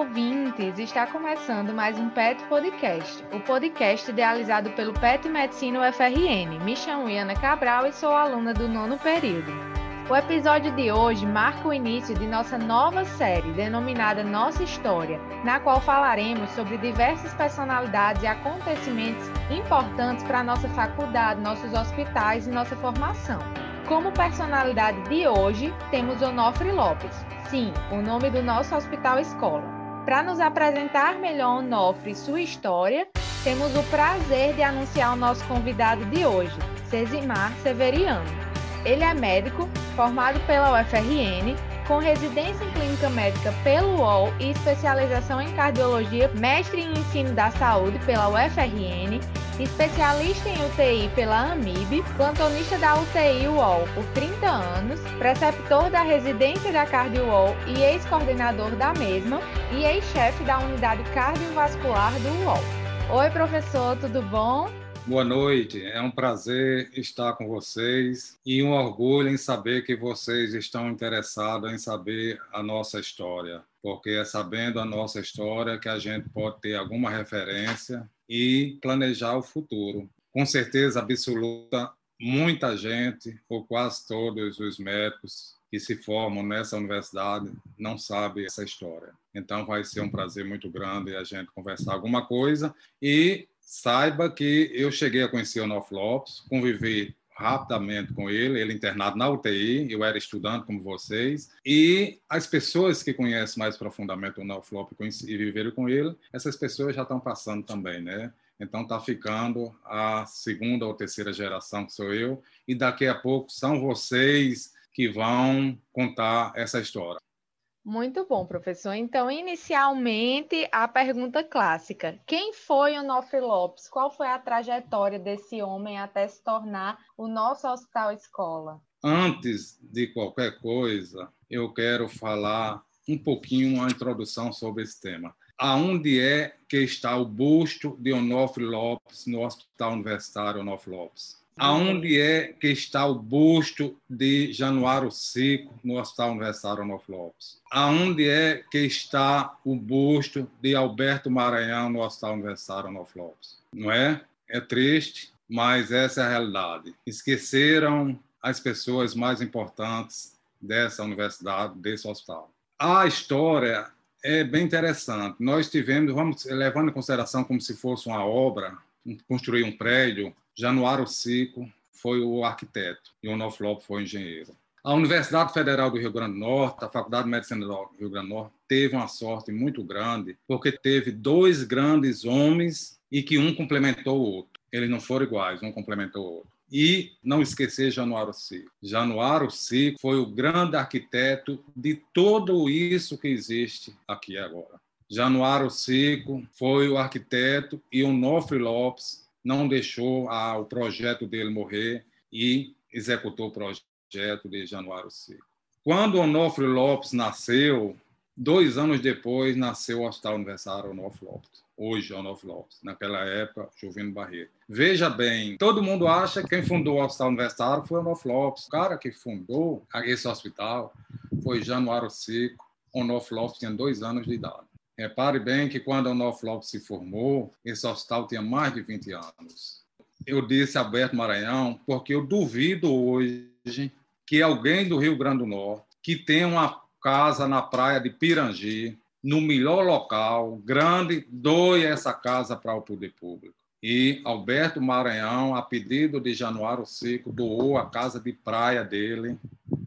ouvintes! Está começando mais um PET Podcast, o podcast idealizado pelo PET Medicina UFRN. Me chamo Iana Cabral e sou aluna do nono período. O episódio de hoje marca o início de nossa nova série, denominada Nossa História, na qual falaremos sobre diversas personalidades e acontecimentos importantes para nossa faculdade, nossos hospitais e nossa formação. Como personalidade de hoje, temos Onofre Lopes. Sim, o nome do nosso hospital escola. Para nos apresentar melhor Onofre e sua história, temos o prazer de anunciar o nosso convidado de hoje, Cesimar Severiano. Ele é médico, formado pela UFRN, com residência em clínica médica pelo UOL e especialização em cardiologia, mestre em ensino da saúde pela UFRN especialista em UTI pela AMIB, plantonista da UTI UOL por 30 anos, preceptor da residência da Cardio UOL e ex-coordenador da mesma, e ex-chefe da unidade cardiovascular do UOL. Oi, professor, tudo bom? Boa noite, é um prazer estar com vocês e um orgulho em saber que vocês estão interessados em saber a nossa história, porque é sabendo a nossa história que a gente pode ter alguma referência e planejar o futuro. Com certeza absoluta, muita gente, ou quase todos os médicos que se formam nessa universidade, não sabe essa história. Então vai ser um prazer muito grande a gente conversar alguma coisa e saiba que eu cheguei a conhecer o Nof Lopes, convivi rapidamente com ele, ele internado na UTI, eu era estudante como vocês, e as pessoas que conhecem mais profundamente o Neoflop e viveram com ele, essas pessoas já estão passando também, né? Então está ficando a segunda ou terceira geração que sou eu, e daqui a pouco são vocês que vão contar essa história. Muito bom, professor. Então, inicialmente, a pergunta clássica: quem foi o Nofre Lopes? Qual foi a trajetória desse homem até se tornar o nosso hospital escola? Antes de qualquer coisa, eu quero falar um pouquinho uma introdução sobre esse tema. Aonde é que está o busto de Onofre Lopes no Hospital Universitário Onofre Lopes? Aonde é que está o busto de Januário Seco no Hospital Universitário Onofre Lopes? Aonde é que está o busto de Alberto Maranhão no Hospital Universitário Onofre Lopes? Não é? É triste, mas essa é a realidade. Esqueceram as pessoas mais importantes dessa universidade, desse hospital. A história é bem interessante. Nós tivemos, vamos levando em consideração como se fosse uma obra, construir um prédio, Januário Cico foi o arquiteto e Onofre Lopes foi o engenheiro. A Universidade Federal do Rio Grande do Norte, a Faculdade de Medicina do Rio Grande do Norte, teve uma sorte muito grande, porque teve dois grandes homens e que um complementou o outro. Eles não foram iguais, um complementou o outro. E não esquecer Januário Cico. Januário Cico foi o grande arquiteto de tudo isso que existe aqui agora. Januário Cico foi o arquiteto e o Nofre Lopes não deixou a, o projeto dele morrer e executou o projeto de Januário Seco. Quando Onofre Lopes nasceu, dois anos depois nasceu o Hospital Universitário Onofre Lopes. Hoje, Onofre Lopes. Naquela época, Juvino Barreto. Veja bem, todo mundo acha que quem fundou o Hospital Universitário foi Onofre Lopes. O cara que fundou esse hospital foi Januário Seco. Onofre Lopes tinha dois anos de idade. Repare bem que quando o Onofre Lopes se formou, esse hospital tinha mais de 20 anos. Eu disse Alberto Maranhão porque eu duvido hoje que alguém do Rio Grande do Norte que tenha uma casa na praia de Pirangi, no melhor local, grande, doe essa casa para o poder público. E Alberto Maranhão, a pedido de Januário Seco, doou a casa de praia dele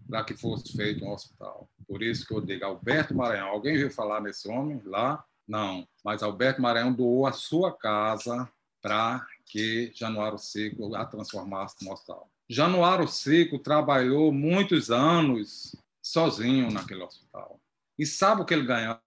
para que fosse feito um hospital. Por isso que eu digo Alberto Maranhão. Alguém viu falar nesse homem lá? Não. Mas Alberto Maranhão doou a sua casa para que Januário Seco a transformasse no hospital. Januário Seco trabalhou muitos anos sozinho naquele hospital. E sabe o que ele ganhava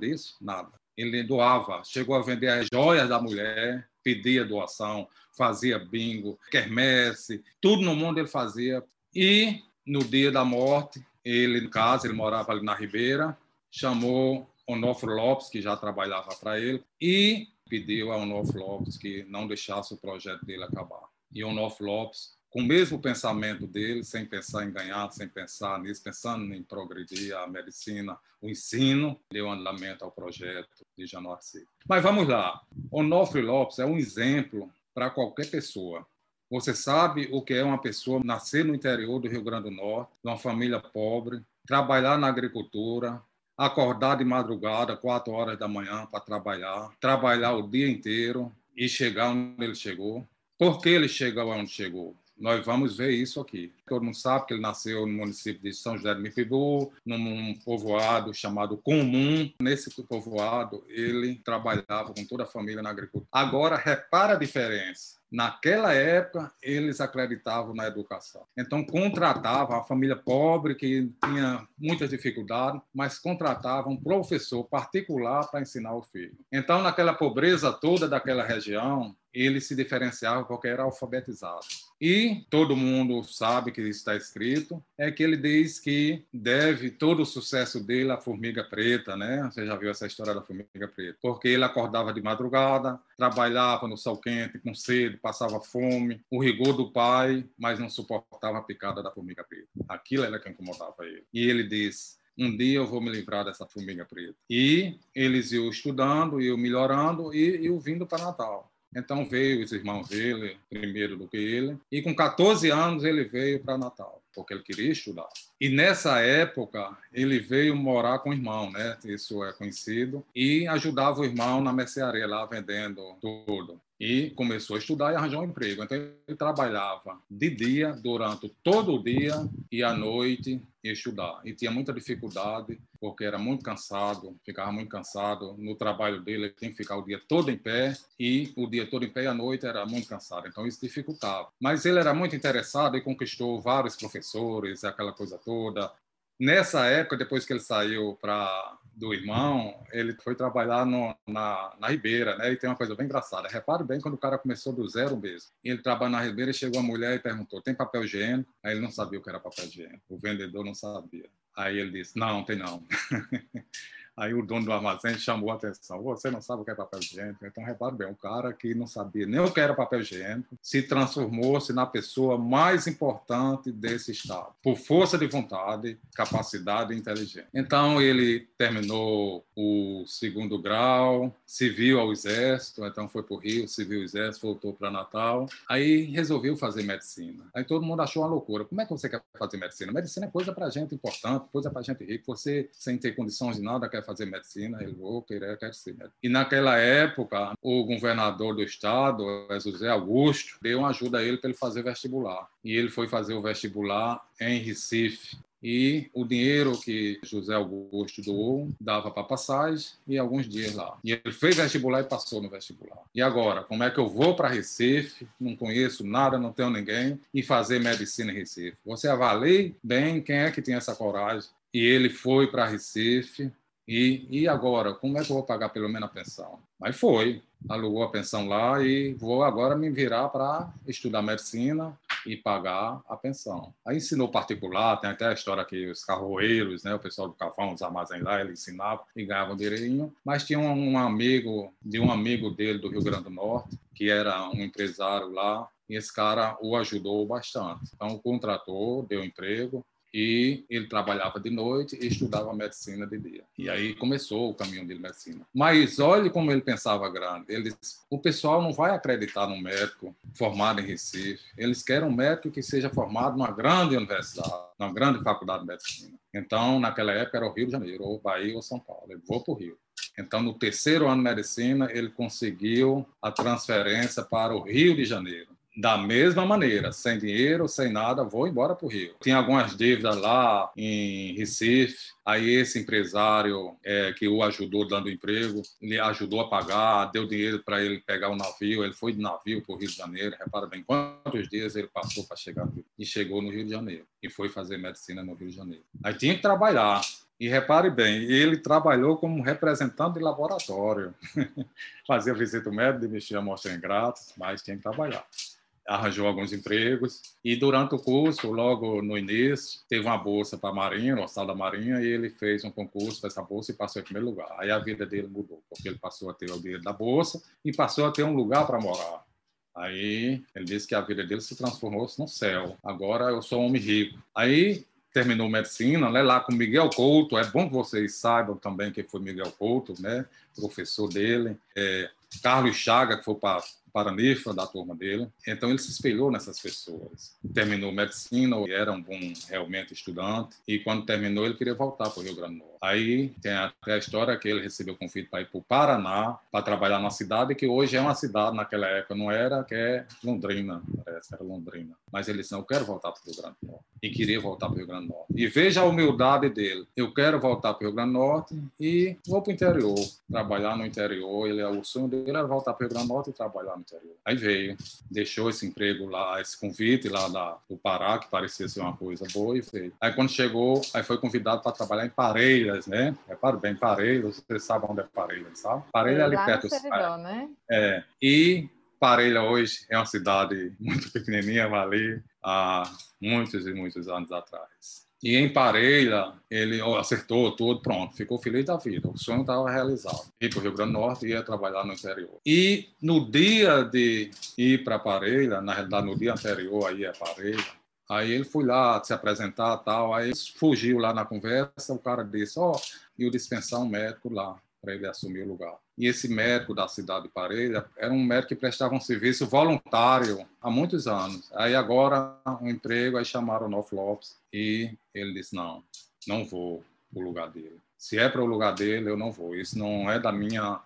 disso? Nada. Ele doava, chegou a vender as joias da mulher, pedia doação, fazia bingo, quermesse, tudo no mundo ele fazia. E no dia da morte, ele, em casa, ele morava ali na Ribeira, chamou Onofre Lopes, que já trabalhava para ele, e pediu a Onofre Lopes que não deixasse o projeto dele acabar. E Onofre Lopes com o mesmo pensamento dele, sem pensar em ganhar, sem pensar nisso, pensando em progredir a medicina, o ensino, deu andamento ao projeto de Januarci. Mas vamos lá. Onofre Lopes é um exemplo para qualquer pessoa. Você sabe o que é uma pessoa nascer no interior do Rio Grande do Norte, numa família pobre, trabalhar na agricultura, acordar de madrugada, quatro horas da manhã para trabalhar, trabalhar o dia inteiro e chegar onde ele chegou. Por que ele chegou onde chegou? Nós vamos ver isso aqui. Todo mundo sabe que ele nasceu no município de São José do Mipibu, num povoado chamado Comum. Nesse povoado, ele trabalhava com toda a família na agricultura. Agora, repara a diferença Naquela época, eles acreditavam na educação. Então, contratavam a família pobre, que tinha muitas dificuldades, mas contratavam um professor particular para ensinar o filho. Então, naquela pobreza toda daquela região, ele se diferenciava porque era alfabetizado. E todo mundo sabe que está escrito, é que ele diz que deve todo o sucesso dele à formiga preta, né? Você já viu essa história da formiga preta? Porque ele acordava de madrugada, trabalhava no sol quente, com sede, passava fome, o rigor do pai, mas não suportava a picada da formiga preta. Aquilo era que incomodava ele. E ele diz: um dia eu vou me livrar dessa formiga preta. E eles iam estudando, iam melhorando e iam vindo para Natal. Então veio os irmãos dele, primeiro do que ele, e com 14 anos ele veio para Natal, porque ele queria estudar. E nessa época ele veio morar com o irmão, né? Isso é conhecido, e ajudava o irmão na mercearia lá vendendo tudo e começou a estudar e arranjar um emprego. Então ele trabalhava de dia, durante todo o dia e à noite e estudar. E tinha muita dificuldade porque era muito cansado, ficava muito cansado no trabalho dele, ele tinha que ficar o dia todo em pé e o dia todo em pé e à noite era muito cansado. Então isso dificultava. Mas ele era muito interessado e conquistou vários professores, aquela coisa toda. Nessa época, depois que ele saiu para do irmão, ele foi trabalhar no, na, na Ribeira, né? E tem uma coisa bem engraçada. Repare bem quando o cara começou do zero mesmo. Ele trabalha na Ribeira e chegou a mulher e perguntou: tem papel higiênico? Aí ele não sabia o que era papel higiênico. O vendedor não sabia. Aí ele disse: não, tem não. Aí o dono do armazém chamou a atenção. Você não sabe o que é papel higiênico? Então, repare bem, um cara que não sabia nem o que era papel higiênico se transformou-se na pessoa mais importante desse Estado, por força de vontade, capacidade e inteligência. Então, ele terminou o segundo grau, civil ao Exército, então foi para o Rio, civil ao Exército, voltou para Natal. Aí resolveu fazer medicina. Aí todo mundo achou uma loucura. Como é que você quer fazer medicina? Medicina é coisa para gente importante, coisa para gente rica. Você, sem ter condições de nada, quer fazer medicina, ele vou querer, quer ser médico. E naquela época, o governador do estado, José Augusto, deu uma ajuda a ele para ele fazer vestibular. E ele foi fazer o vestibular em Recife. E o dinheiro que José Augusto doou dava para passagem e alguns dias lá. E ele fez vestibular e passou no vestibular. E agora, como é que eu vou para Recife? Não conheço nada, não tenho ninguém e fazer medicina em Recife. Você avalie bem quem é que tem essa coragem. E ele foi para Recife, e, e agora, como é que eu vou pagar pelo menos a pensão? Mas foi, alugou a pensão lá e vou agora me virar para estudar medicina e pagar a pensão. Aí ensinou particular, tem até a história que os carroeiros, né, o pessoal do Cafão, os armazéns lá, ele ensinava e ganhavam dinheirinho. Mas tinha um, um amigo, de um amigo dele do Rio Grande do Norte, que era um empresário lá, e esse cara o ajudou bastante. Então, contratou, deu emprego, e ele trabalhava de noite e estudava medicina de dia. E aí começou o caminho de medicina. Mas olhe como ele pensava grande. Ele disse, o pessoal não vai acreditar num médico formado em Recife. Eles querem um médico que seja formado numa grande universidade, numa grande faculdade de medicina. Então, naquela época era o Rio de Janeiro, ou Bahia ou São Paulo. Ele vou para o Rio. Então, no terceiro ano de medicina, ele conseguiu a transferência para o Rio de Janeiro da mesma maneira, sem dinheiro, sem nada, vou embora para o Rio. Tinha algumas dívidas lá em Recife, aí esse empresário é, que o ajudou dando emprego, ele ajudou a pagar, deu dinheiro para ele pegar o navio, ele foi de navio para o Rio de Janeiro, repara bem quantos dias ele passou para chegar Rio, e chegou no Rio de Janeiro, e foi fazer medicina no Rio de Janeiro. Aí tinha que trabalhar, e repare bem, ele trabalhou como representante de laboratório. Fazia visita médica, mexia amostra grátis, mas tinha que trabalhar arranjou alguns empregos e durante o curso, logo no início, teve uma bolsa para a Marinha, no Hospital da Marinha, e ele fez um concurso para essa bolsa e passou em primeiro lugar. Aí a vida dele mudou, porque ele passou a ter o dinheiro da bolsa e passou a ter um lugar para morar. Aí ele disse que a vida dele se transformou no céu. Agora eu sou um homem rico. Aí terminou medicina, né, lá com Miguel Couto. É bom que vocês saibam também quem foi Miguel Couto, né, professor dele. É, Carlos Chaga, que foi para Paranifa, da turma dele. Então ele se espelhou nessas pessoas. Terminou medicina, era um bom realmente estudante, e quando terminou ele queria voltar para o Rio Grande do Norte. Aí tem até a história que ele recebeu convite para ir para o Paraná, para trabalhar na cidade, que hoje é uma cidade, naquela época não era, que é Londrina, parece, era Londrina. Mas ele disse, não, eu quero voltar para o Rio Grande do Norte. E queria voltar para o Rio Grande do Norte. E veja a humildade dele. Eu quero voltar para o Rio Grande do Norte e vou para o interior, trabalhar no interior. Ele, o sonho dele era voltar para o Rio Grande do Norte e trabalhar no interior. Aí veio, deixou esse emprego lá, esse convite lá da, do Pará, que parecia ser uma coisa boa, e veio. Aí quando chegou, aí foi convidado para trabalhar em Parelha, Parelhas, né? Repara bem, Parelhas, vocês sabem onde é Parelhas, sabe? Parelha é ali perto do servidor, né? É. E Parelha hoje é uma cidade muito pequenininha, ali há muitos e muitos anos atrás. E em Parelha, ele acertou tudo, pronto, ficou feliz da vida. O sonho estava realizado. Ir para o Rio Grande do Norte e ia trabalhar no interior. E no dia de ir para Parelha, na realidade, no dia anterior aí é Parelha, Aí ele foi lá se apresentar tal, aí fugiu lá na conversa, o cara disse, ó, oh, eu dispensar um médico lá para ele assumir o lugar. E esse médico da cidade de Parelha era um médico que prestava um serviço voluntário há muitos anos. Aí agora um emprego, aí chamaram o Nof Lopes e ele disse, não, não vou o lugar dele. Se é para o lugar dele, eu não vou. Isso não é da minha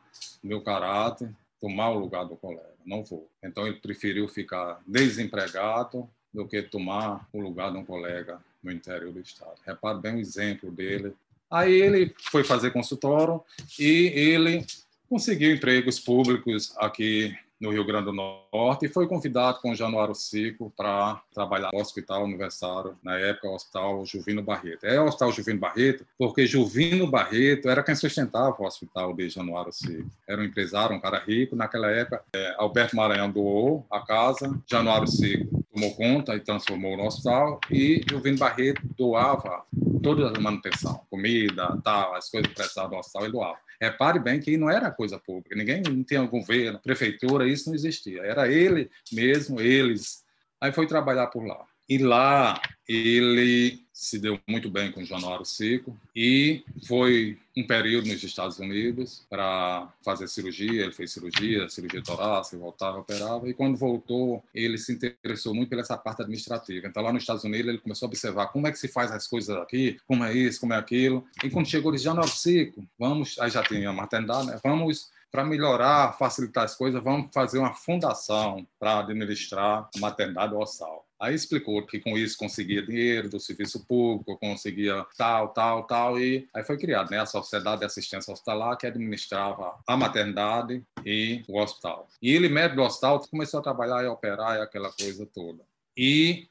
meu caráter, tomar o lugar do colega. Não vou. Então ele preferiu ficar desempregado do que tomar o lugar de um colega no interior do estado. Repare bem o exemplo dele. Aí ele foi fazer consultório e ele conseguiu empregos públicos aqui no Rio Grande do Norte e foi convidado com Januário Cico para trabalhar no Hospital Universitário, na época o Hospital Juvino Barreto. É o Hospital Juvino Barreto porque Juvino Barreto era quem sustentava o Hospital de Januário Cico. Era um empresário, um cara rico. Naquela época, é, Alberto Maranhão doou a casa, Januário Cico tomou conta e transformou no hospital e Juvino Barreto doava toda a manutenção, comida, tal, as coisas precisadas do hospital, ele doava. Repare bem que não era coisa pública, ninguém não tinha governo, prefeitura, isso não existia. Era ele mesmo, eles. Aí foi trabalhar por lá. E lá ele se deu muito bem com Januário Seco e foi um período nos Estados Unidos para fazer cirurgia. Ele fez cirurgia, cirurgia torácica, voltava, operava. E quando voltou, ele se interessou muito pela essa parte administrativa. Então, lá nos Estados Unidos, ele começou a observar como é que se faz as coisas aqui, como é isso, como é aquilo. E quando chegou, ele disse, Januário Seco, vamos... Aí já tinha maternidade, né? Vamos para melhorar, facilitar as coisas, vamos fazer uma fundação para administrar a maternidade ossal. Aí explicou que com isso conseguia dinheiro do serviço público, conseguia tal, tal, tal, e aí foi criado né, a Sociedade de Assistência Hospitalar, que administrava a maternidade e o hospital. E ele, médico do hospital, começou a trabalhar e operar e aquela coisa toda. E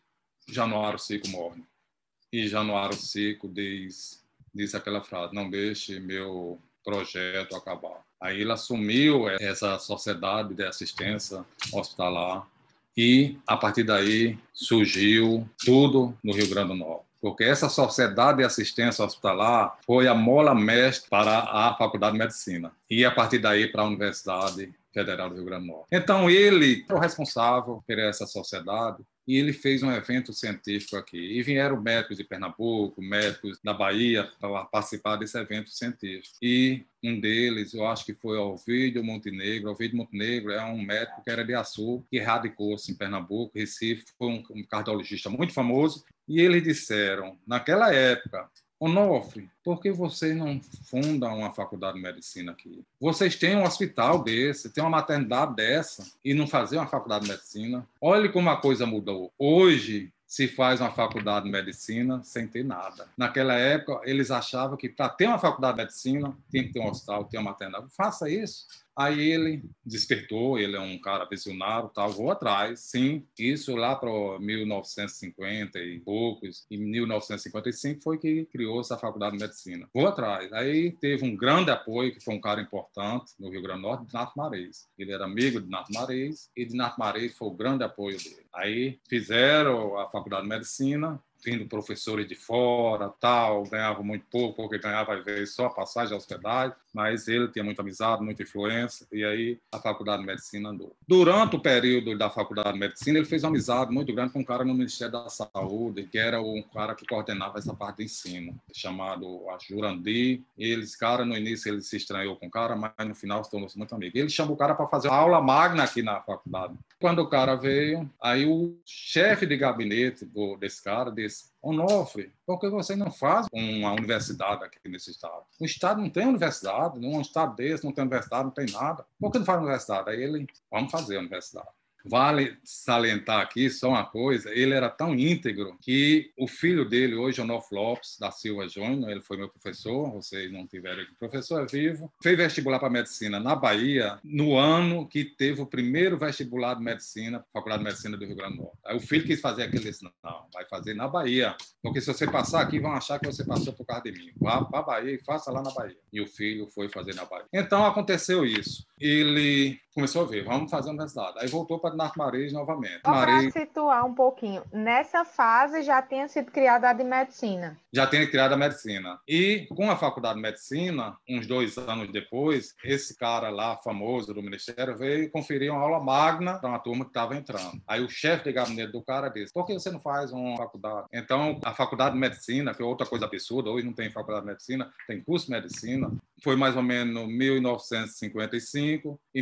Januário Cico morre. E Januário Cico diz, diz aquela frase, não deixe meu projeto acabar. Aí ele assumiu essa sociedade de assistência hospitalar e a partir daí surgiu tudo no Rio Grande do Norte. Porque essa sociedade de assistência hospitalar foi a mola mestre para a Faculdade de Medicina e a partir daí para a Universidade Federal do Rio Grande do Norte. Então ele foi o responsável por essa sociedade e ele fez um evento científico aqui. E vieram médicos de Pernambuco, médicos da Bahia para participar desse evento científico. E um deles, eu acho que foi Alvídio Montenegro. Alvídio Montenegro é um médico que era de Açu, que radicou-se em Pernambuco, Recife, foi um cardiologista muito famoso. E eles disseram, naquela época, Onofre, por que vocês não fundam uma faculdade de medicina aqui? Vocês têm um hospital desse, têm uma maternidade dessa, e não fazer uma faculdade de medicina? Olhe como a coisa mudou. Hoje, se faz uma faculdade de medicina sem ter nada. Naquela época, eles achavam que para ter uma faculdade de medicina, tem que ter um hospital, ter uma maternidade. Faça isso. Aí ele despertou, ele é um cara visionário, tal, vou atrás, sim. Isso lá para 1950 e poucos, em 1955 foi que criou essa faculdade de medicina. Vou atrás. Aí teve um grande apoio, que foi um cara importante no Rio Grande do Norte, Nato Marês. Ele era amigo de Nato Marês e de Nato Marês foi o grande apoio dele. Aí fizeram a faculdade de medicina, vindo professores de fora, tal, ganhava muito pouco, porque ganhava às vezes só a passagem, a hospedagem, mas ele tinha muita amizade, muita influência, e aí a faculdade de medicina andou. Durante o período da faculdade de medicina, ele fez uma amizade muito grande com um cara no Ministério da Saúde, que era um cara que coordenava essa parte de ensino, chamado Jurandi. Eles, cara, no início ele se estranhou com o cara, mas no final se tornou-se muito amigo. Ele chamou o cara para fazer uma aula magna aqui na faculdade. Quando o cara veio, aí o chefe de gabinete desse cara disse: Onofre, por que você não faz uma universidade aqui nesse estado? O estado não tem universidade, num estado desse não tem universidade, não tem nada. Por que não faz universidade? Aí ele, vamos fazer a universidade. Vale salientar aqui só uma coisa: ele era tão íntegro que o filho dele, hoje, Onofre Lopes da Silva Júnior, ele foi meu professor, vocês não tiveram aqui, professor é vivo, fez vestibular para medicina na Bahia no ano que teve o primeiro vestibular de medicina, Faculdade de Medicina do Rio Grande do Norte. Aí o filho quis fazer aquele, disse, não, vai fazer na Bahia, porque se você passar aqui, vão achar que você passou por causa de mim. Vá para a Bahia e faça lá na Bahia. E o filho foi fazer na Bahia. Então aconteceu isso. Ele começou a ver, vamos fazer a universidade. Aí voltou para Narco Mareis novamente. Para situar um pouquinho, nessa fase já tinha sido criada a de medicina. Já tinha criado a medicina. E com a faculdade de medicina, uns dois anos depois, esse cara lá, famoso do Ministério, veio conferir uma aula magna para uma turma que estava entrando. Aí o chefe de gabinete do cara disse, por que você não faz uma faculdade? Então, a faculdade de medicina, que é outra coisa absurda, hoje não tem faculdade de medicina, tem curso de medicina, foi mais ou menos 1955 e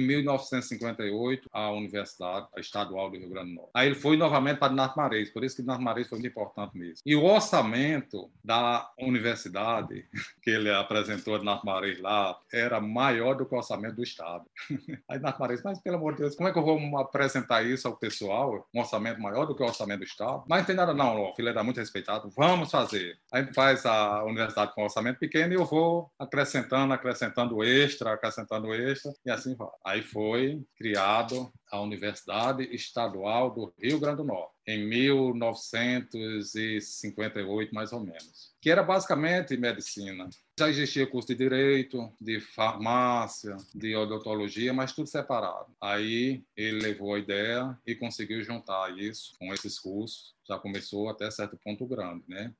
1958 a Universidade Estadual do Rio Grande do Norte. Aí ele foi novamente para Dinarco Marês, por isso que Dinarco Marês foi muito importante mesmo. E o orçamento da universidade que ele apresentou a Dinarco Marês lá era maior do que o orçamento do Estado. Aí Dinarco Marês, mas pelo amor de Deus, como é que eu vou apresentar isso ao pessoal? Um orçamento maior do que o orçamento do Estado? Mas não tem nada não, o filho era muito respeitado, vamos fazer. Aí faz a universidade com orçamento pequeno e eu vou acrescentando, acrescentando extra, acrescentando extra, e assim vai. Aí foi criado a Universidade Estadual do Rio Grande do Norte, em 1958, mais ou menos, que era basicamente medicina. Já existia curso de direito, de farmácia, de odontologia, mas tudo separado. Aí ele levou a ideia e conseguiu juntar isso com esses cursos. Já começou até certo ponto grande, né?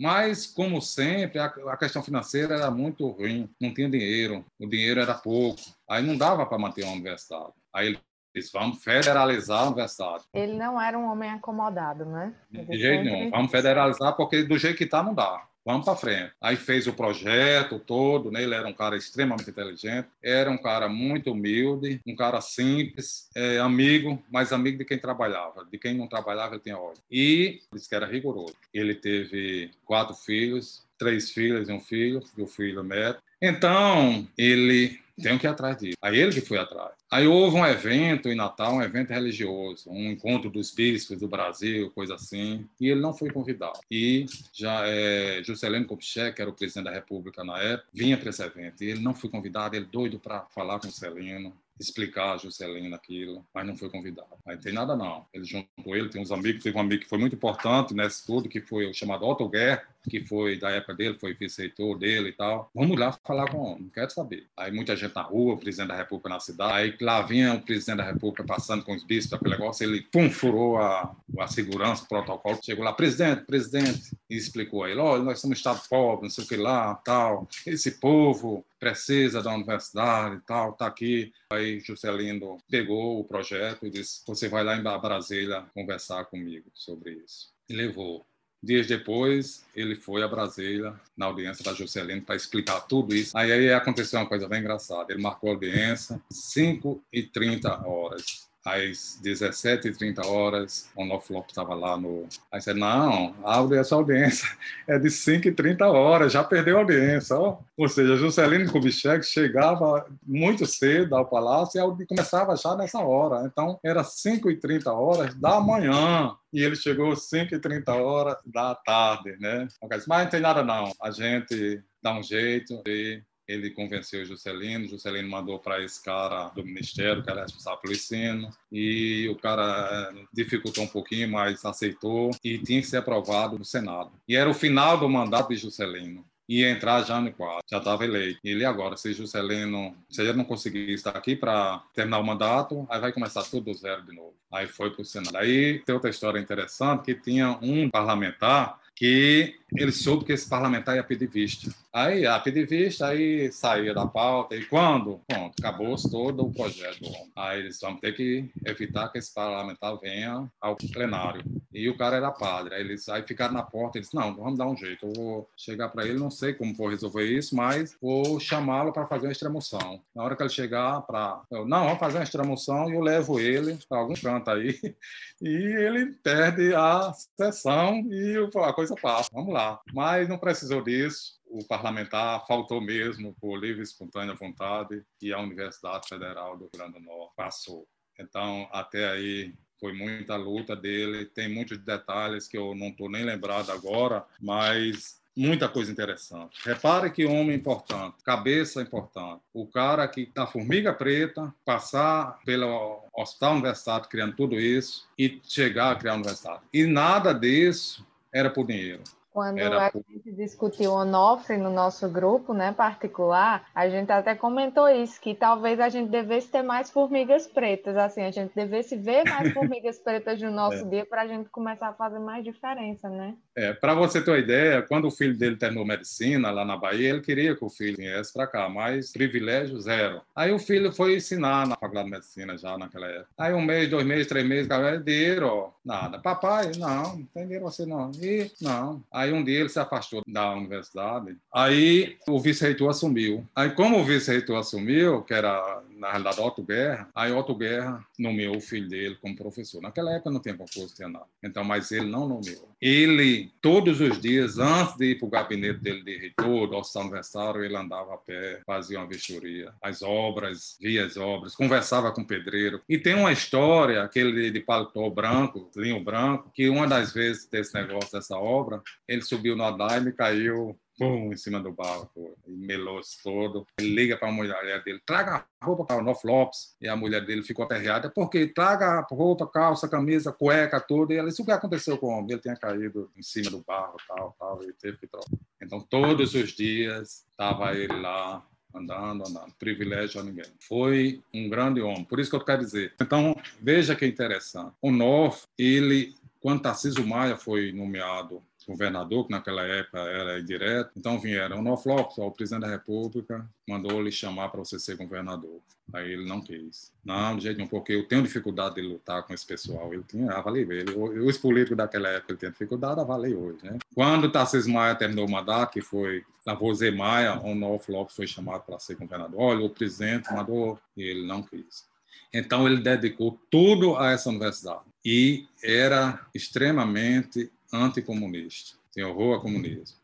Mas, como sempre, a, questão financeira era muito ruim, não tinha dinheiro, o dinheiro era pouco, aí não dava para manter uma universidade. Aí ele disse, vamos federalizar a universidade. Ele não era um homem acomodado, né? De jeito nenhum, vamos federalizar, porque do jeito que está não dá vamos para frente. Aí fez o projeto todo, né? ele era um cara extremamente inteligente, era um cara muito humilde, um cara simples, é, amigo, mas amigo de quem trabalhava. De quem não trabalhava, ele tinha ódio. E disse que era rigoroso. Ele teve quatro filhos, três filhas e um filho, o filho neto. Então, ele tem que ir atrás disso. Aí ele que foi atrás. Aí houve um evento em Natal, um evento religioso, um encontro dos bispos do Brasil, coisa assim, e ele não foi convidado. E já é, Juscelino Kubitschek, que era o presidente da República na época, vinha para esse evento. E ele não foi convidado, ele doido para falar com o Celino explicar a Juscelino aquilo, mas não foi convidado. Aí tem nada não. Ele juntou ele, tem uns amigos, teve um amigo que foi muito importante nesse tudo, que foi o chamado Otto Guerra, que foi da época dele, foi vice-reitor dele e tal. Vamos lá falar com o homem, quero saber. Aí muita gente na rua, o presidente da República na cidade, aí lá vinha o presidente da República passando com os bispos, aquele negócio, ele pum, furou a, a segurança, o protocolo, chegou lá, presidente, presidente, e explicou a ele, olha, nós somos um estado pobre, não sei o que lá, tal, esse povo precisa da universidade e tal, tá aqui. Aí Juscelino pegou o projeto e disse, você vai lá em Brasília conversar comigo sobre isso. E levou. Dias depois, ele foi a Brasília, na audiência da Juscelino, para explicar tudo isso. Aí, aí aconteceu uma coisa bem engraçada. Ele marcou a audiência, 5 e 30 horas às 17h30 horas, o Noflop estava lá no. Aí disse: Não, a essa audiência é de 5h30 horas, já perdeu a audiência. Ó. Ou seja, Juscelino Kubitschek chegava muito cedo ao palácio e começava já nessa hora. Então, era 5h30 horas da manhã e ele chegou 5h30 horas da tarde, né? Mas não tem nada não, a gente dá um jeito e ele convenceu o Juscelino, Juscelino mandou para esse cara do ministério, que era responsável pelo ensino, e o cara eh, dificultou um pouquinho, mas aceitou e tinha que ser aprovado no Senado. E era o final do mandato de Juscelino ia entrar já no quadro, já estava eleito. Ele agora, se Juscelino, se ele não conseguir estar aqui para terminar o mandato, aí vai começar tudo do zero de novo. Aí foi para o Senado. Aí tem outra história interessante, que tinha um parlamentar que ele soube que esse parlamentar ia pedir vista. Aí, a pedir vista, aí saía da pauta. E quando? Pronto, acabou-se todo o projeto. Aí eles vão ter que evitar que esse parlamentar venha ao plenário. E o cara era padre. Aí eles aí ficaram na porta. Eles não, vamos dar um jeito. Eu vou chegar para ele, não sei como vou resolver isso, mas vou chamá-lo para fazer uma extremoção. Na hora que ele chegar para. Não, vamos fazer uma extremoção e eu levo ele para algum canto aí. E ele perde a sessão e a coisa passa. Vamos lá. Mas não precisou disso o parlamentar faltou mesmo por livre e espontânea vontade e a Universidade Federal do Rio Grande do Norte passou. Então, até aí foi muita luta dele, tem muitos detalhes que eu não estou nem lembrado agora, mas muita coisa interessante. Repare que homem importante, cabeça importante. O cara que está formiga preta, passar pelo hospital universitário criando tudo isso e chegar a criar a universidade. E nada disso era por dinheiro. Quando Era... a gente discutiu Onofre no nosso grupo, né, particular, a gente até comentou isso, que talvez a gente devesse ter mais formigas pretas, assim, a gente devesse ver mais formigas pretas no nosso é. dia para a gente começar a fazer mais diferença, né? É, para você ter uma ideia, quando o filho dele terminou medicina lá na Bahia, ele queria que o filho viesse para cá, mas privilégio zero. Aí o filho foi ensinar na faculdade de medicina já naquela época. Aí um mês, dois meses, três meses, cara, dinheiro, ó, nada. Papai, não, não tem dinheiro você não. E não. Aí um dia ele se afastou da universidade. Aí o vice-reitor assumiu. Aí como o vice-reitor assumiu, que era na realidade Otto Guerra, aí Otto Guerra nomeou o filho dele como professor. Naquela época não tinha concurso, tinha nada. Então, mas ele não nomeou. Ele, todos os dias, antes de ir para o gabinete dele de reitor, do hospital universitário, ele andava a pé, fazia uma vistoria. As obras, via as obras, conversava com o pedreiro. E tem uma história, aquele de paletó branco, linho branco, que uma das vezes desse negócio, dessa obra, ele subiu no andaime e caiu pum, em cima do barco, melou-se todo. Ele liga para a mulher dele, traga a roupa para o North Lopes. E a mulher dele ficou aperreada, porque traga a roupa, calça, camisa, cueca, tudo. E ela disse, o que aconteceu com o homem? Ele tinha caído em cima do barro, tal, tal, e teve que trocar. Então, todos os dias, estava ele lá, andando, andando. Privilégio a ninguém. Foi um grande homem. Por isso que eu quero dizer. Então, veja que interessante. O North, ele, quando Tarcísio Maia foi nomeado governador, que naquela época era direto. Então vieram, o Noflopes, o presidente da República, mandou lhe chamar para você ser governador. Aí ele não quis. Não, de jeito nenhum, porque eu tenho dificuldade de lutar com esse pessoal. Ele tinha, avalei ele. Os políticos daquela época ele tinha dificuldade, avalei hoje. Né? Quando Tarcísio Maia terminou o mandato, que foi Rosé Maia, o Lopes foi chamado para ser governador. Olha, o presidente mandou e ele não quis. Então ele dedicou tudo a essa universidade e era extremamente anticomunista, tem horror a comunismo.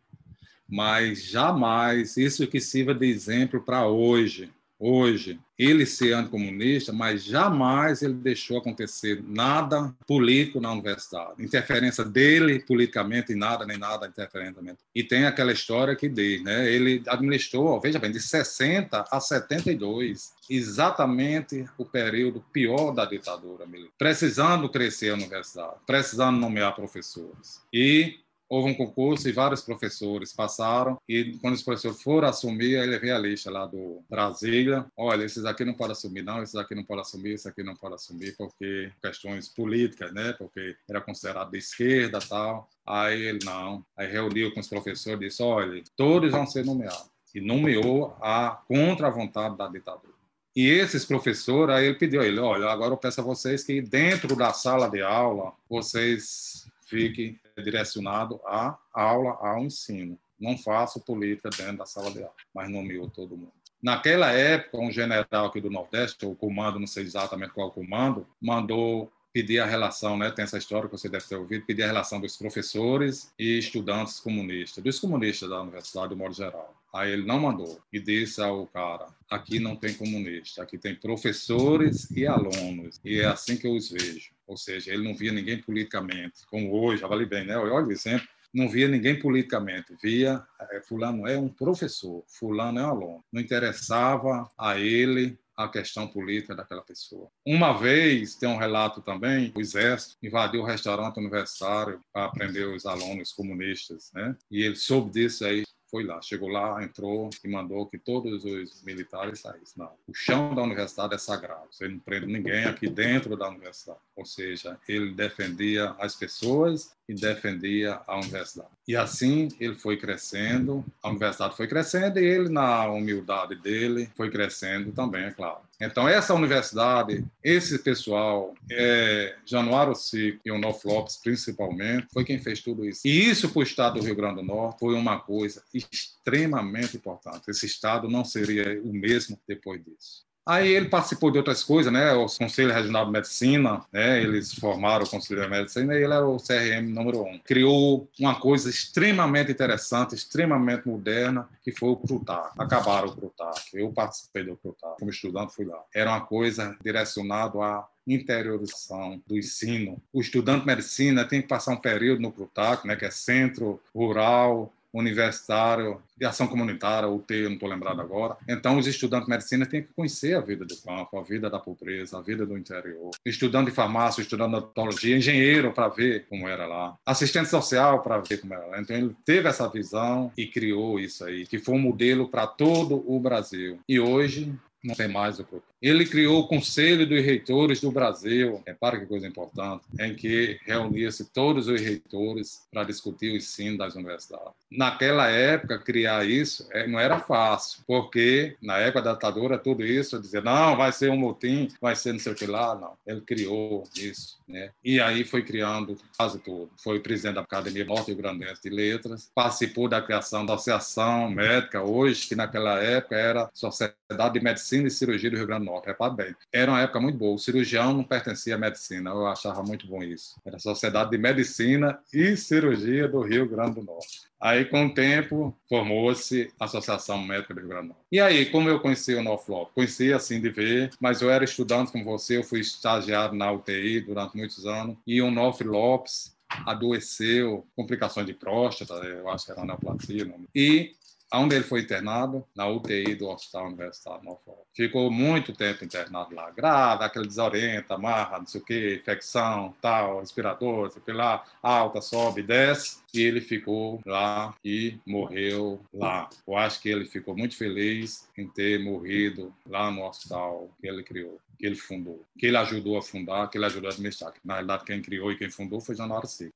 Mas jamais isso que sirva de exemplo para hoje. Hoje, ele ser anticomunista, mas jamais ele deixou acontecer nada político na universidade. Interferência dele politicamente em nada, nem nada interferentemente. E tem aquela história que diz, né? Ele administrou, veja bem, de 60 a 72, exatamente o período pior da ditadura militar, precisando crescer a universidade, precisando nomear professores. E houve um concurso e vários professores passaram e quando os professores foram assumir, ele veio a lista lá do Brasília, olha, esses aqui não podem assumir não, esses aqui não podem assumir, esses aqui não podem assumir porque questões políticas, né, porque era considerado de esquerda tal. Aí ele não, aí reuniu com os professores e disse, olha, todos vão ser nomeados. E nomeou a contra a vontade da ditadura. E esses professores, aí ele pediu a ele, olha, agora eu peço a vocês que dentro da sala de aula, vocês fiquem direcionado à aula, ao ensino. Não faço política dentro da sala de aula, mas nomeou todo mundo. Naquela época, um general aqui do Nordeste, o comando, não sei exatamente qual comando, mandou pedir a relação, né? Tem essa história que você deve ter ouvido, pedir a relação dos professores e estudantes comunistas, dos comunistas da universidade, do modo geral. Aí ele não mandou e disse ao cara: aqui não tem comunista, aqui tem professores e alunos, e é assim que eu os vejo. Ou seja, ele não via ninguém politicamente, como hoje, avali bem, né? Olha o exemplo, não via ninguém politicamente, via é, fulano é um professor, fulano é um aluno. Não interessava a ele a questão política daquela pessoa. Uma vez, tem um relato também, o exército invadiu o restaurante universitário para prender os alunos comunistas, né? E ele soube disso aí, foi lá, chegou lá, entrou e mandou que todos os militares saíssem. Não, o chão da universidade é sagrado, você não prende ninguém aqui dentro da universidade. Ou seja, ele defendia as pessoas e defendia a universidade. E assim ele foi crescendo, a universidade foi crescendo e ele, na humildade dele, foi crescendo também, é claro. Então, essa universidade, esse pessoal, é, Januário Cico e o Nof Lopes, principalmente, foi quem fez tudo isso. E isso para o estado do Rio Grande do Norte foi uma coisa extremamente importante. Esse estado não seria o mesmo depois disso. Aí ele participou de outras coisas, né? O Conselho Regional de Medicina, né? Eles formaram o Conselho de Medicina e ele era o CRM número um. Criou uma coisa extremamente interessante, extremamente moderna, que foi o CRUTAC. Acabaram o CRUTAC. Eu participei do CRUTAC. Como estudante, fui lá. Era uma coisa direcionada à interiorização do ensino. O estudante de medicina tem que passar um período no CRUTAC, né, que é Centro Rural universitário, de ação comunitária, UT, eu não estou lembrado agora. Então, os estudantes de medicina têm que conhecer a vida do campo, a vida da pobreza, a vida do interior. Estudante de farmácia, estudante de odontologia, engenheiro para ver como era lá. Assistente social para ver como era lá. Então, ele teve essa visão e criou isso aí, que foi um modelo para todo o Brasil. E hoje, não tem mais o CRUTAC. Ele criou o Conselho dos Reitores do Brasil, repara que coisa importante, em que reunia-se todos os reitores para discutir o ensino das universidades. Naquela época, criar isso é, não era fácil, porque na época da ditadura, tudo isso, dizer, não, vai ser um motim, vai ser não sei o que lá, não. Ele criou isso, né? E aí foi criando quase tudo. Foi presidente da Academia Norte Rio Grandense de Letras, participou da criação da Associação Médica, hoje, que naquela época era Sociedade de Medicina e Cirurgia do Rio Grande do Norte. Repare bem, era uma época muito boa. O cirurgião não pertencia à medicina, eu achava muito bom isso. Era Sociedade de Medicina e Cirurgia do Rio Grande do Norte. Aí, com o tempo, formou-se a Associação Médica do Norte. E aí, como eu conheci o Noflop? Conheci assim de ver, mas eu era estudante como você, eu fui estagiário na UTI durante muitos anos, e o Nof Lopes adoeceu, complicações de próstata, eu acho que era neoplasia, e onde ele foi internado, na UTI do Hospital Universitário Norfolk. Ficou muito tempo internado lá, grave, aquele desorienta, amarra, não sei o quê, infecção, tal, respirador, sei lá, alta, sobe, desce, e ele ficou lá e morreu lá. Eu acho que ele ficou muito feliz em ter morrido lá no hospital que ele criou que ele fundou, que ele ajudou a fundar, que ele ajudou a administrar. Na realidade, quem criou e quem fundou foi Januário Seco.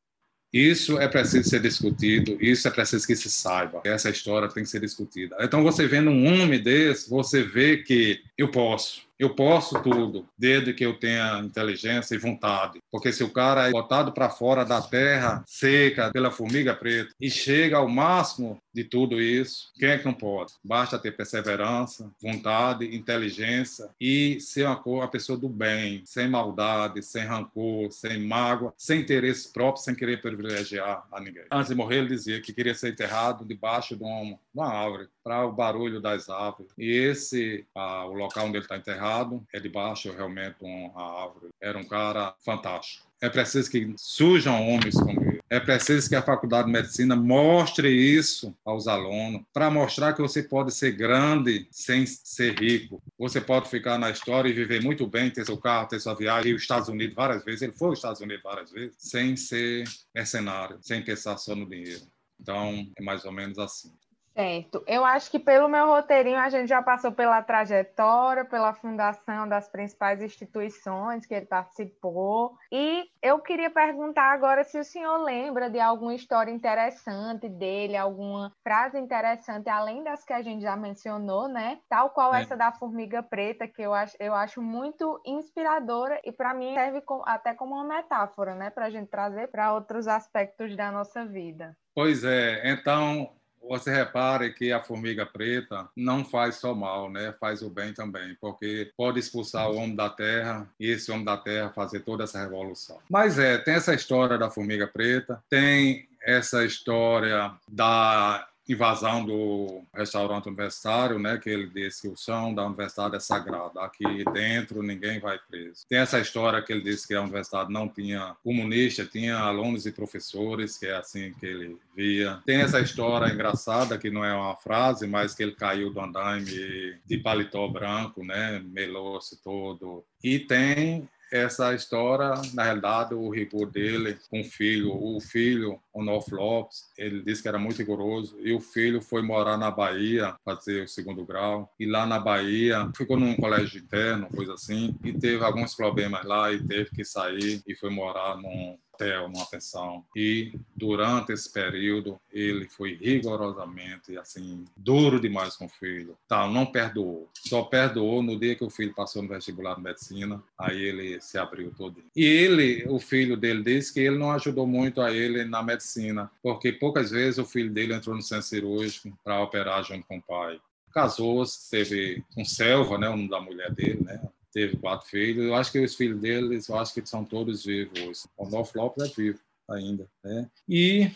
Isso é preciso ser discutido, isso é preciso que se saiba. Essa história tem que ser discutida. Então, você vendo um homem desse, você vê que eu posso, eu posso tudo, desde que eu tenha inteligência e vontade. Porque se o cara é botado para fora da terra seca pela formiga preta e chega ao máximo de tudo isso, quem é que não pode? Basta ter perseverança, vontade, inteligência e ser uma, uma pessoa do bem, sem maldade, sem rancor, sem mágoa, sem interesse próprio, sem querer privilegiar a ninguém. Antes de morrer, ele dizia que queria ser enterrado debaixo de uma, uma árvore, para o barulho das árvores. E esse, ah, o local onde ele está enterrado, é debaixo realmente uma árvore. Era um cara fantástico. É preciso que surjam homens como ele. É preciso que a Faculdade de Medicina mostre isso aos alunos, para mostrar que você pode ser grande sem ser rico. Você pode ficar na história e viver muito bem, ter seu carro, ter sua viagem, ir aos Estados Unidos várias vezes. Ele foi aos Estados Unidos várias vezes, sem ser mercenário, sem pensar só no dinheiro. Então, é mais ou menos assim. Certo. Eu acho que pelo meu roteirinho a gente já passou pela trajetória, pela fundação das principais instituições que ele participou. E eu queria perguntar agora se o senhor lembra de alguma história interessante dele, alguma frase interessante, além das que a gente já mencionou, né? Tal qual é. essa da formiga preta, que eu acho, eu acho muito inspiradora e para mim serve com, até como uma metáfora, né? Para a gente trazer para outros aspectos da nossa vida. Pois é, então você repare que a formiga preta não faz só mal, né? Faz o bem também, porque pode expulsar o homem da terra e esse homem da terra fazer toda essa revolução. Mas é, tem essa história da formiga preta, tem essa história da invasão do restaurante universitário, né, que ele disse que o chão da universidade é sagrado, aqui dentro ninguém vai preso. Tem essa história que ele disse que a universidade não tinha comunista, tinha alunos e professores, que é assim que ele via. Tem essa história engraçada, que não é uma frase, mas que ele caiu do andaime de paletó branco, né, melou-se todo. E tem essa história, na realidade, o rigor dele com o filho, o filho, o Nof Lopes, ele disse que era muito rigoroso, e o filho foi morar na Bahia, fazer o segundo grau, e lá na Bahia ficou num colégio interno, coisa assim, e teve alguns problemas lá e teve que sair e foi morar num hotel, numa pensão. E durante esse período, ele foi rigorosamente, assim, duro demais com o filho. Tá, não perdoou. Só perdoou no dia que o filho passou no vestibular de medicina, aí ele se abriu todo. E ele, o filho dele, disse que ele não ajudou muito a ele na medicina, porque poucas vezes o filho dele entrou no centro cirúrgico para operar junto com o pai casou-se, teve com Selva, né, o nome da mulher dele, né, teve quatro filhos. Eu acho que os filhos deles, eu acho que são todos vivos. O North Lopes é vivo ainda. Né? E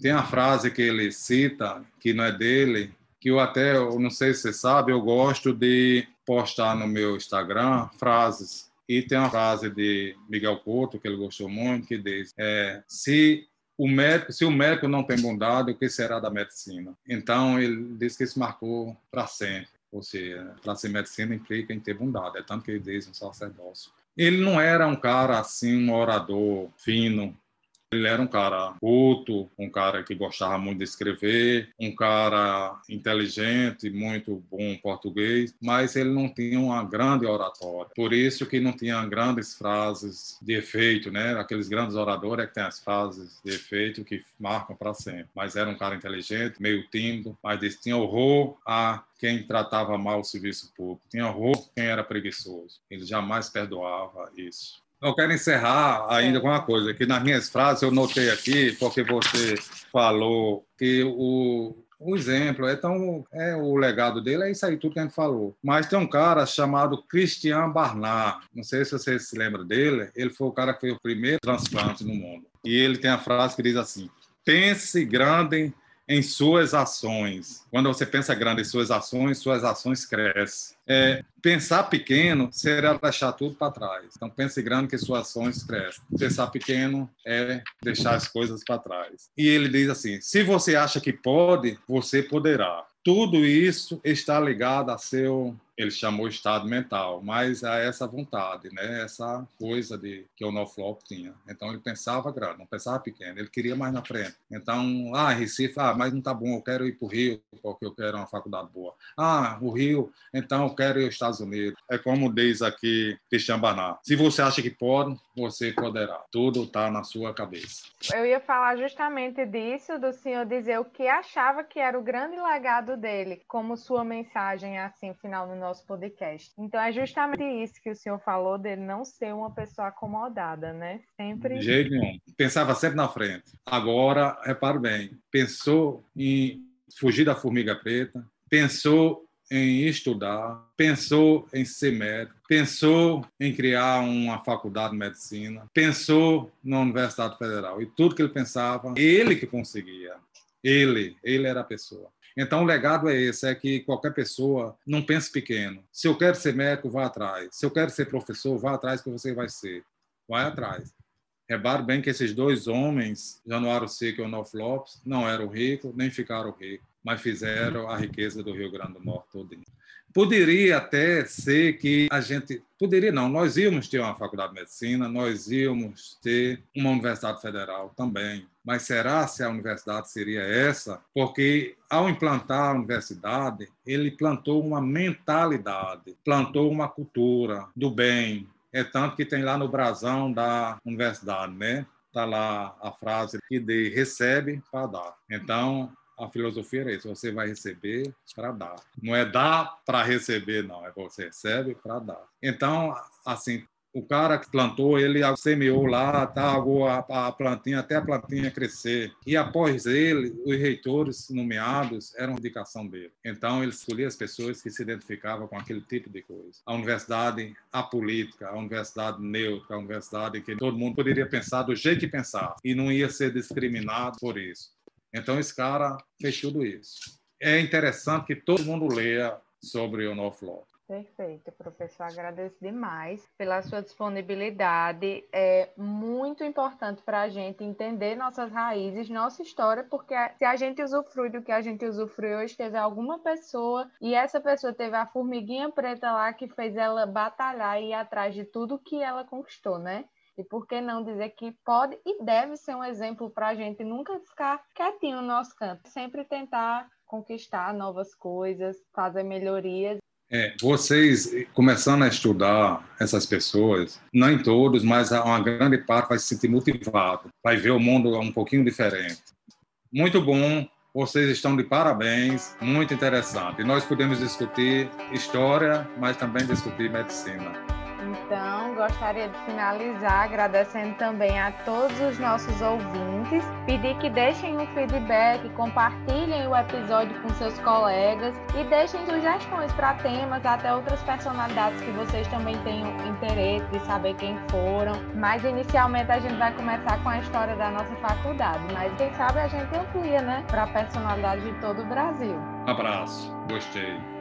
tem a frase que ele cita, que não é dele, que eu até, eu não sei se você sabe, eu gosto de postar no meu Instagram frases. E tem uma frase de Miguel Couto, que ele gostou muito, que diz: é, se o médico, se o médico não tem bondade, o que será da medicina? Então, ele diz que isso marcou para sempre. Ou seja, para ser medicina implica em ter bondade, é tanto que ele diz um sacerdócio. Ele não era um cara assim, um orador fino, ele era um cara culto, um cara que gostava muito de escrever, um cara inteligente, muito bom português, mas ele não tinha uma grande oratória. Por isso que não tinha grandes frases de efeito, né? Aqueles grandes oradores é que têm as frases de efeito que marcam para sempre. Mas era um cara inteligente, meio tímido, mas tinha horror a quem tratava mal o serviço público, tinha horror quem era preguiçoso. Ele jamais perdoava isso. Eu quero encerrar ainda com uma coisa, que nas minhas frases eu notei aqui, porque você falou que o, o exemplo é tão é o legado dele é isso aí tudo que a gente falou. Mas tem um cara chamado Christian Barnard, não sei se você se lembra dele, ele foi o cara que fez o primeiro transplante no mundo. E ele tem a frase que diz assim: pense grande em suas ações. Quando você pensa grande em suas ações, suas ações crescem. É, pensar pequeno será deixar tudo para trás. Então, pense grande que suas ações crescem. Pensar pequeno é deixar as coisas para trás. E ele diz assim: se você acha que pode, você poderá. Tudo isso está ligado a seu ele chamou estado mental, mas a essa vontade, né? Essa coisa de que o Noflop tinha. Então ele pensava grande, não pensava pequeno, ele queria mais na frente. Então, ah, Recife, ah, mas não tá bom, eu quero ir para o Rio porque eu quero uma faculdade boa. Ah, o Rio, então eu quero ir aos Estados Unidos. É como diz aqui Barnard. Se você acha que pode, você poderá. Tudo está na sua cabeça. Eu ia falar justamente disso, do senhor dizer o que achava que era o grande legado dele, como sua mensagem assim final no nosso podcast. Então é justamente isso que o senhor falou dele não ser uma pessoa acomodada, né? Sempre. De jeito nenhum. Pensava sempre na frente. Agora, repare bem, pensou em fugir da formiga preta, pensou em estudar, pensou em ser médico, pensou em criar uma faculdade de medicina, pensou na Universidade Federal. E tudo que ele pensava, ele que conseguia. Ele, ele era a pessoa. Então, o legado é esse: é que qualquer pessoa não pense pequeno. Se eu quero ser médico, vá atrás. Se eu quero ser professor, vá atrás que você vai ser. Vai atrás. Repare bem que esses dois homens, Januário Seco e Onofre Lopes, não eram ricos, nem ficaram ricos, mas fizeram a riqueza do Rio Grande do Norte todinho. Poderia até ser que a gente. Poderia não, nós íamos ter uma faculdade de medicina, nós íamos ter uma universidade federal também. Mas será se a universidade seria essa? Porque ao implantar a universidade, ele plantou uma mentalidade, plantou uma cultura do bem. É tanto que tem lá no brasão da universidade, né? Está lá a frase que de recebe para dar. Então, a filosofia era isso: você vai receber para dar. Não é dar para receber, não, é você recebe para dar. Então, assim, o cara que plantou, ele semeou lá, tá, a, a plantinha, até a plantinha crescer. E após ele, os reitores nomeados eram indicação dele. Então, ele escolhia as pessoas que se identificavam com aquele tipo de coisa. A universidade apolítica, a universidade neutra, a universidade que todo mundo poderia pensar do jeito que pensar e não ia ser discriminado por isso. Então, esse cara fez tudo isso. É interessante que todo mundo leia sobre o North. Perfeito, professor. Agradeço demais pela sua disponibilidade. É muito importante para a gente entender nossas raízes, nossa história, porque se a gente usufrui do que a gente usufrui hoje, teve alguma pessoa e essa pessoa teve a formiguinha preta lá que fez ela batalhar e ir atrás de tudo que ela conquistou, né? E por que não dizer que pode e deve ser um exemplo para a gente nunca ficar quietinho no nosso canto, sempre tentar conquistar novas coisas, fazer melhorias é, vocês começando a estudar essas pessoas, nem todos, mas uma grande parte vai se sentir motivado, vai ver o mundo um pouquinho diferente. Muito bom, vocês estão de parabéns, muito interessante. Nós podemos discutir história, mas também discutir medicina. Então, gostaria de finalizar agradecendo também a todos os nossos ouvintes, pedir que deixem um feedback, compartilhem o episódio com seus colegas e deixem sugestões para temas, até outras personalidades que vocês também tenham interesse de saber quem foram. Mas inicialmente a gente vai começar com a história da nossa faculdade, mas quem sabe a gente amplia, né, para personalidades de todo o Brasil. Um abraço, gostei.